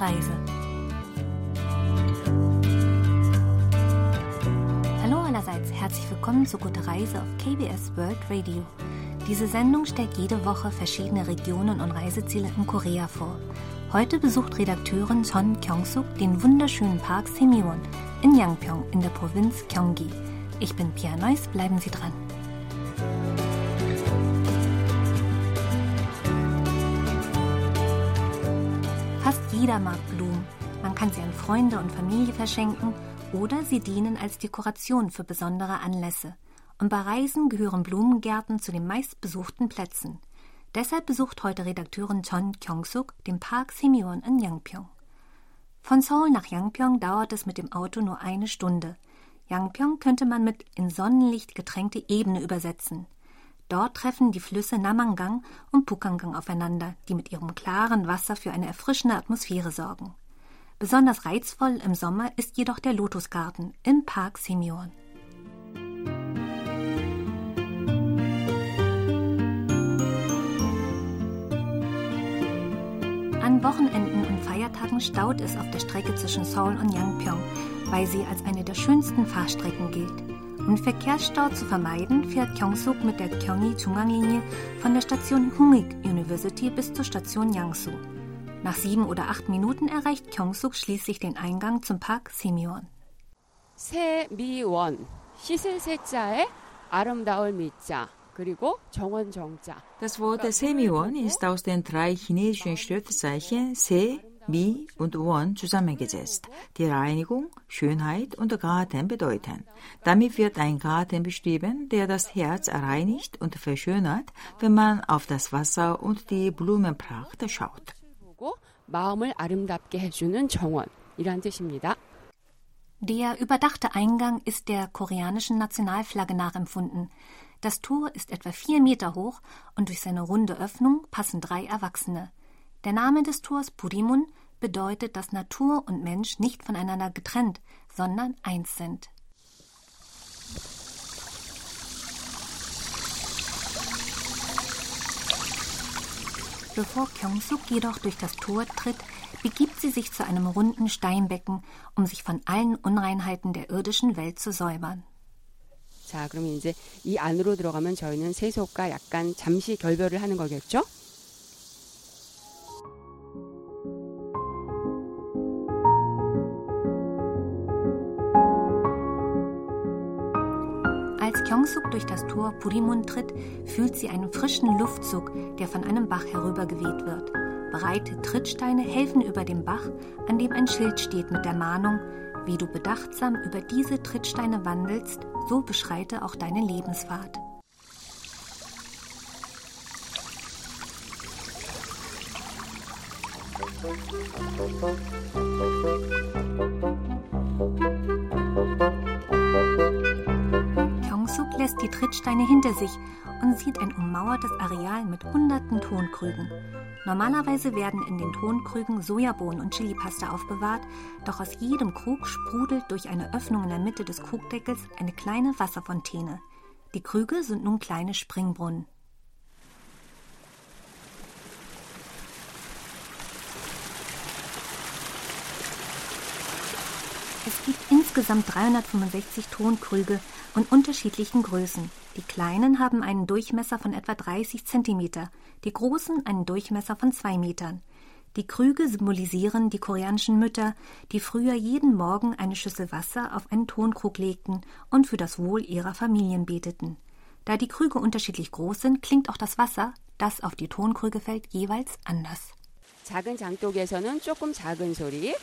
Reise. Hallo allerseits, herzlich willkommen zu Gute Reise auf KBS World Radio. Diese Sendung stellt jede Woche verschiedene Regionen und Reiseziele in Korea vor. Heute besucht Redakteurin Son Kyung-suk den wunderschönen Park Semyeon in Yangpyeong in der Provinz Gyeonggi. Ich bin Pia Neuss, bleiben Sie dran. Fast jeder mag Blumen. Man kann sie an Freunde und Familie verschenken oder sie dienen als Dekoration für besondere Anlässe. Und bei Reisen gehören Blumengärten zu den meistbesuchten Plätzen. Deshalb besucht heute Redakteurin Chon Kyung-suk den Park Semyeon in Yangpyeong. Von Seoul nach Yangpyeong dauert es mit dem Auto nur eine Stunde. Yangpyeong könnte man mit in Sonnenlicht getränkte Ebene übersetzen. Dort treffen die Flüsse Namangang und Pukangang aufeinander, die mit ihrem klaren Wasser für eine erfrischende Atmosphäre sorgen. Besonders reizvoll im Sommer ist jedoch der Lotusgarten im Park Semyeon. An Wochenenden und Feiertagen staut es auf der Strecke zwischen Seoul und Yangpyeong, weil sie als eine der schönsten Fahrstrecken gilt. Um Verkehrsstau zu vermeiden, fährt Gyeongsuk mit der Gyeonggi Junganglinie von der Station Hungik University bis zur Station Yangsu. Nach sieben oder acht Minuten erreicht Gyeongsuk schließlich den Eingang zum Park Semyeon. 세미원 씻을 세자에 아름다울 미자 그리고 정원 정자. Das Wort Semyeon ist aus den drei chinesischen Schriftzeichen Se, Mi und Won zusammengesetzt, die Reinigung, Schönheit und Garten bedeuten. Damit wird ein Garten beschrieben, der das Herz reinigt und verschönert, wenn man auf das Wasser und die Blumenpracht schaut. Der überdachte Eingang ist der koreanischen Nationalflagge nachempfunden. Das Tor ist etwa vier Meter hoch und durch seine runde Öffnung passen drei Erwachsene. Der Name des Tors Purimun bedeutet, dass Natur und Mensch nicht voneinander getrennt, sondern eins sind. Bevor Kyung-suk jedoch durch das Tor tritt, begibt sie sich zu einem runden Steinbecken, um sich von allen Unreinheiten der irdischen Welt zu säubern. 자, 그러면 이제 이 안으로 들어가면 저희는 세속과 약간 잠시 결별을 하는 거겠죠? Gyeongsuk durch das Tor Purimun tritt, fühlt sie einen frischen Luftzug, der von einem Bach herübergeweht wird. Breite Trittsteine helfen über dem Bach, an dem ein Schild steht mit der Mahnung, wie du bedachtsam über diese Trittsteine wandelst, so beschreite auch deine Lebensfahrt. Kyungsuk lässt die Trittsteine hinter sich und sieht ein ummauertes Areal mit hunderten Tonkrügen. Normalerweise werden in den Tonkrügen Sojabohnen und Chilipasta aufbewahrt, doch aus jedem Krug sprudelt durch eine Öffnung in der Mitte des Krugdeckels eine kleine Wasserfontäne. Die Krüge sind nun kleine Springbrunnen. Es gibt insgesamt 365 Tonkrüge und unterschiedlichen Größen. Die kleinen haben einen Durchmesser von etwa 30 cm, die großen einen Durchmesser von 2 Metern. Die Krüge symbolisieren die koreanischen Mütter, die früher jeden Morgen eine Schüssel Wasser auf einen Tonkrug legten und für das Wohl ihrer Familien beteten. Da die Krüge unterschiedlich groß sind, klingt auch das Wasser, das auf die Tonkrüge fällt, jeweils anders. 작은 장독에서는 조금 작은 소리,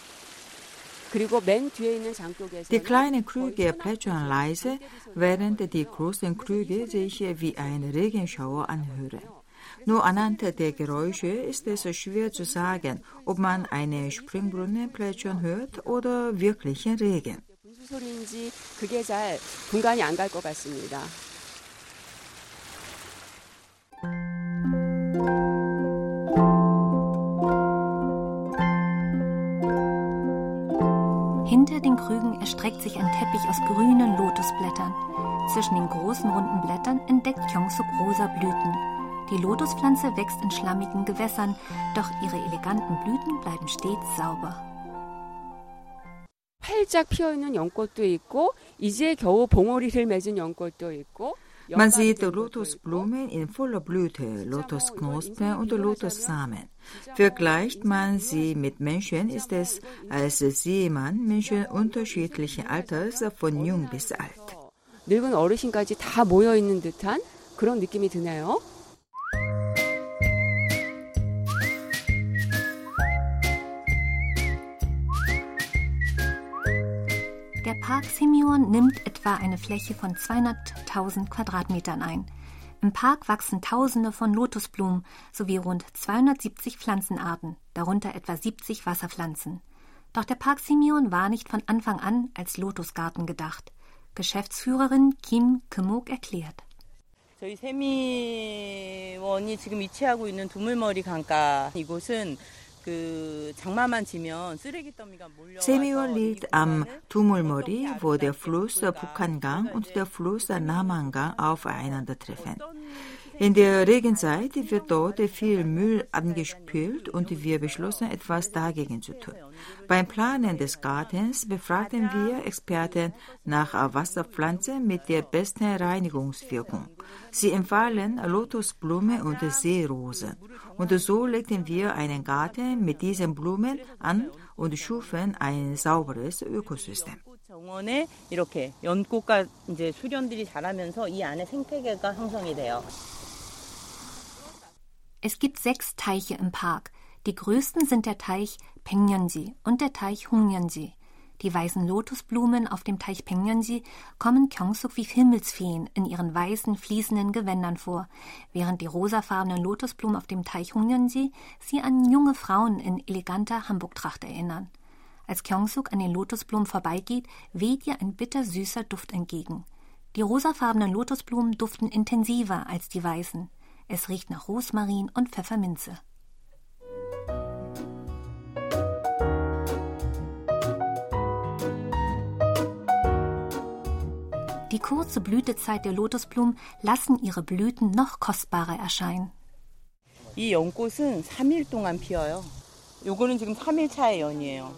Die kleinen Krüge plätschern leise, während die großen Krüge sich wie ein Regenschauer anhören. Nur anhand der Geräusche ist es schwer zu sagen, ob man eine Springbrunnen plätschern hört oder wirklichen Regen. 분수 소리인지 그게 잘 분간이 안 갈 것 같습니다. sich ein Teppich aus grünen Lotusblättern. Zwischen den großen runden Blättern entdeckt Kyungsuk rosa Blüten. Die Lotuspflanze wächst in schlammigen Gewässern, doch ihre eleganten Blüten bleiben stets sauber. 활짝 피어 있는 연꽃도 있고 이제 겨우 봉오리를 맺은 연꽃도 있고 Man sieht Lotusblumen in voller Blüte, Lotusknospen und Lotussamen. Vergleicht man sie mit Menschen, ist es, als sehe man Menschen unterschiedlichen Alters von jung bis alt. 늙은 어르신까지 다 모여 있는 듯한 그런 느낌이 드네요. Der Park Simeon nimmt etwa eine Fläche von 200.000 Quadratmetern ein. Im Park wachsen Tausende von Lotusblumen sowie rund 270 Pflanzenarten, darunter etwa 70 Wasserpflanzen. Doch der Park Simeon war nicht von Anfang an als Lotusgarten gedacht. Geschäftsführerin Kim Kemok erklärt. 저희 세미원이 지금 위치하고 있는 두물머리 강가 이곳은 Semion liegt am Tumulmori, wo der Fluss Pukangang und der Fluss Namangang aufeinandertreffen. In der Regenzeit wird dort viel Müll angespült und wir beschlossen, etwas dagegen zu tun. Beim Planen des Gartens befragten wir Experten nach Wasserpflanzen mit der besten Reinigungswirkung. Sie empfahlen Lotusblume und Seerosen. Und so legten wir einen Garten mit diesen Blumen an und schufen ein sauberes Ökosystem. 정원에 이렇게 연꽃과 이제 수련들이 자라면서 이 안에 생태계가 형성이 돼요. Es gibt sechs Teiche im Park. Die größten sind der Teich Pengyonji und der Teich Hungyonji. Die weißen Lotusblumen auf dem Teich Pengyonji kommen Kyongsuk wie Himmelsfeen in ihren weißen, fließenden Gewändern vor, während die rosafarbenen Lotusblumen auf dem Teich Hungyonji sie an junge Frauen in eleganter Hamburgtracht erinnern. Als Kyongsuk an den Lotusblumen vorbeigeht, weht ihr ein bittersüßer Duft entgegen. Die rosafarbenen Lotusblumen duften intensiver als die weißen. Es riecht nach Rosmarin und Pfefferminze. Die kurze Blütezeit der Lotusblumen lassen ihre Blüten noch kostbarer erscheinen. 이 연꽃은 3일 동안 피어요. 요거는 지금 3일 차의 연이에요.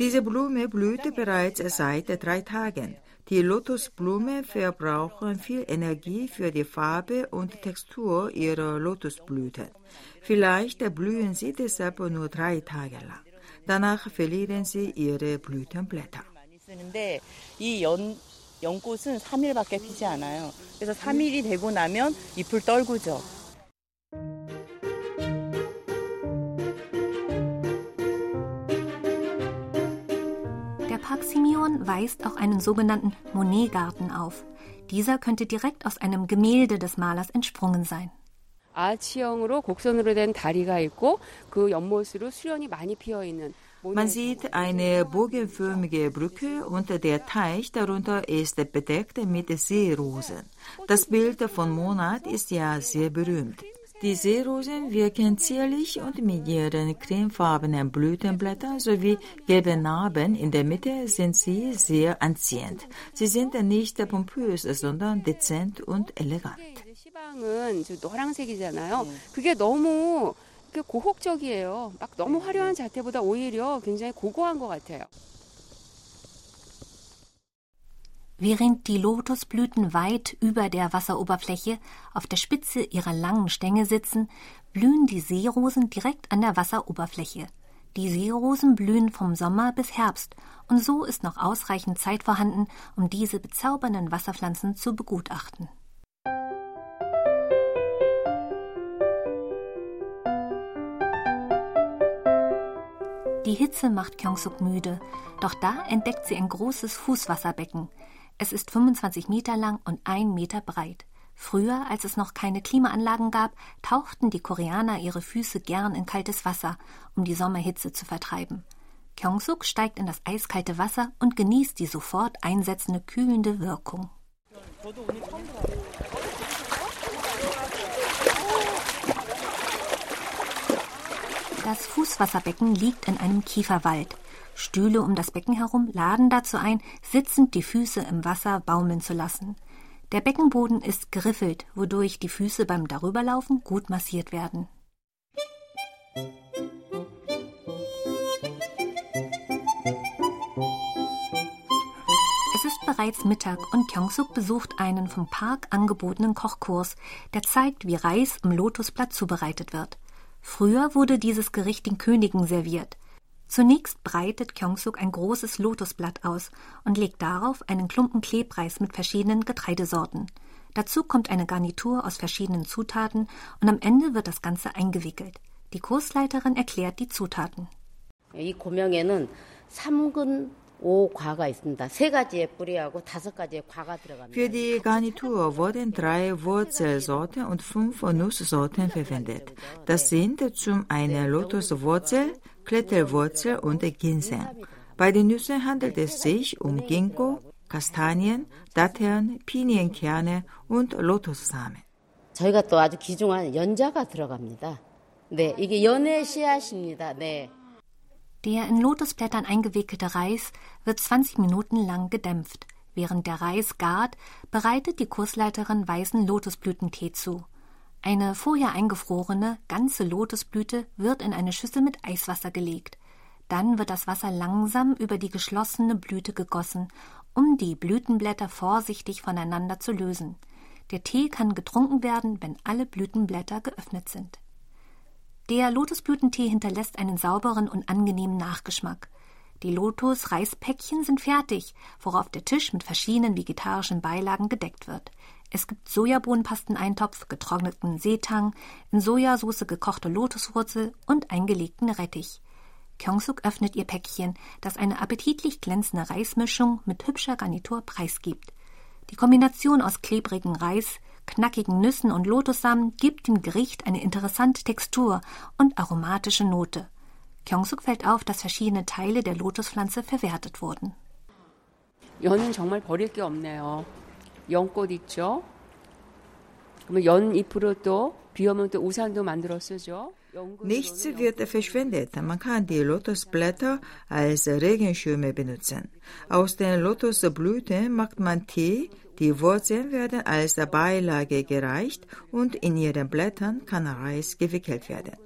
Diese Blume blühte bereits seit drei Tagen. Die Lotusblumen verbrauchen viel Energie für die Farbe und Textur ihrer Lotusblüten. Vielleicht blühen sie deshalb nur drei Tage lang. Danach verlieren sie ihre Blütenblätter. 이 연, 연꽃은 3일밖에 피지 않아요. 그래서 3일이 되고 나면 잎을 떨구죠. weist auch einen sogenannten Monet-Garten auf. Dieser könnte direkt aus einem Gemälde des Malers entsprungen sein. Man sieht eine bogenförmige Brücke und der Teich darunter ist bedeckt mit Seerosen. Das Bild von Monat ist ja sehr berühmt. Die Seerosen wirken zierlich und mit ihren cremefarbenen Blütenblättern sowie gelben Narben in der Mitte sind sie sehr anziehend. Sie sind nicht pompös, sondern dezent und elegant. 시방은 노란색이잖아요. 그게 너무 고혹적이에요. 막 너무 화려한 자태보다 오히려 굉장히 고고한 것 같아요. Während die Lotusblüten weit über der Wasseroberfläche auf der Spitze ihrer langen Stängel sitzen, blühen die Seerosen direkt an der Wasseroberfläche. Die Seerosen blühen vom Sommer bis Herbst und so ist noch ausreichend Zeit vorhanden, um diese bezaubernden Wasserpflanzen zu begutachten. Die Hitze macht Kyongsuk müde, doch da entdeckt sie ein großes Fußwasserbecken. Es ist 25 Meter lang und ein Meter breit. Früher, als es noch keine Klimaanlagen gab, tauchten die Koreaner ihre Füße gern in kaltes Wasser, um die Sommerhitze zu vertreiben. Kyongsuk steigt in das eiskalte Wasser und genießt die sofort einsetzende kühlende Wirkung. Das Fußwasserbecken liegt in einem Kieferwald. Stühle um das Becken herum laden dazu ein, sitzend die Füße im Wasser baumeln zu lassen. Der Beckenboden ist geriffelt, wodurch die Füße beim Darüberlaufen gut massiert werden. Es ist bereits Mittag und Kyongsuk besucht einen vom Park angebotenen Kochkurs, der zeigt, wie Reis im Lotusblatt zubereitet wird. Früher wurde dieses Gericht den Königen serviert. Zunächst breitet Kyongsuk ein großes Lotusblatt aus und legt darauf einen Klumpen Klebreis mit verschiedenen Getreidesorten. Dazu kommt eine Garnitur aus verschiedenen Zutaten und am Ende wird das Ganze eingewickelt. Die Kursleiterin erklärt die Zutaten. 이 고명에는 3근 5과가 있습니다. 세 가지의 뿌리하고 다섯 가지의 과가 들어갑니다. Für die Garnitur wurden drei Wurzelsorten und fünf Nusssorten verwendet. Das sind zum einen Lotuswurzel, Kletterwurzel und Ginseng. Bei den Nüssen handelt es sich um Ginkgo, Kastanien, Datteln, Pinienkerne und Lotussamen. 저희가 또 아주 귀중한 연자가 들어갑니다. 네, 이게 연의 씨앗입니다. 네. Der in Lotusblättern eingewickelte Reis wird 20 Minuten lang gedämpft. Während der Reis gart, bereitet die Kursleiterin weißen Lotusblütentee zu. Eine vorher eingefrorene, ganze Lotusblüte wird in eine Schüssel mit Eiswasser gelegt. Dann wird das Wasser langsam über die geschlossene Blüte gegossen, um die Blütenblätter vorsichtig voneinander zu lösen. Der Tee kann getrunken werden, wenn alle Blütenblätter geöffnet sind. Der Lotusblütentee hinterlässt einen sauberen und angenehmen Nachgeschmack. Die Lotus-Reispäckchen sind fertig, worauf der Tisch mit verschiedenen vegetarischen Beilagen gedeckt wird. Es gibt Sojabohnenpasteneintopf, getrockneten Seetang, in Sojasauce gekochte Lotuswurzel und eingelegten Rettich. Kyongsuk öffnet ihr Päckchen, das eine appetitlich glänzende Reismischung mit hübscher Garnitur preisgibt. Die Kombination aus klebrigen Reis, knackigen Nüssen und Lotussamen gibt dem Gericht eine interessante Textur und aromatische Note. Kyongsuk fällt auf, dass verschiedene Teile der Lotuspflanze verwertet wurden. 연은 정말 버릴 게 없네요. 연꽃 있죠. 그러면 연 잎으로 또 비 오면 또 우산도 만들어 쓰죠. Nichts wird verschwendet. Man kann die Lotusblätter als Regenschirme benutzen. Aus den Lotusblüten macht man Tee, die Wurzeln werden als Beilage gereicht und in ihren Blättern kann Reis gewickelt werden.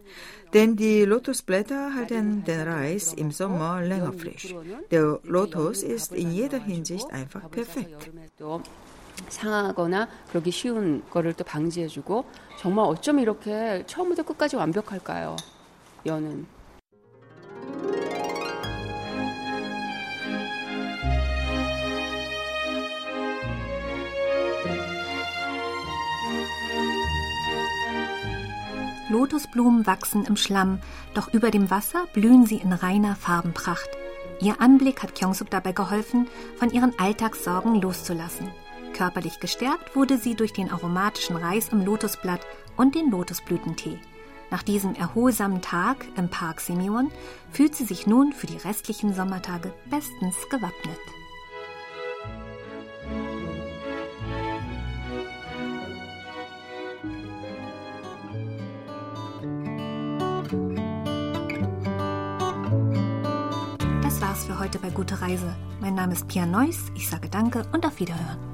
Denn die Lotusblätter halten den Reis im Sommer länger frisch. Der Lotus ist in jeder Hinsicht einfach perfekt. 또 상하거나 그러기 쉬운 거를 또 방지해주고 정말 어쩜 이렇게 처음부터 끝까지 완벽할까요? 연은. Lotusblumen wachsen im Schlamm, doch über dem Wasser blühen sie in reiner Farbenpracht. Ihr Anblick hat Kyongsuk dabei geholfen, von ihren Alltagssorgen loszulassen. Körperlich gestärkt wurde sie durch den aromatischen Reis im Lotusblatt und den Lotusblütentee. Nach diesem erholsamen Tag im Park Simeon fühlt sie sich nun für die restlichen Sommertage bestens gewappnet. Das war's für heute bei Gute Reise. Mein Name ist Pia Neuss. Ich sage Danke und auf Wiederhören.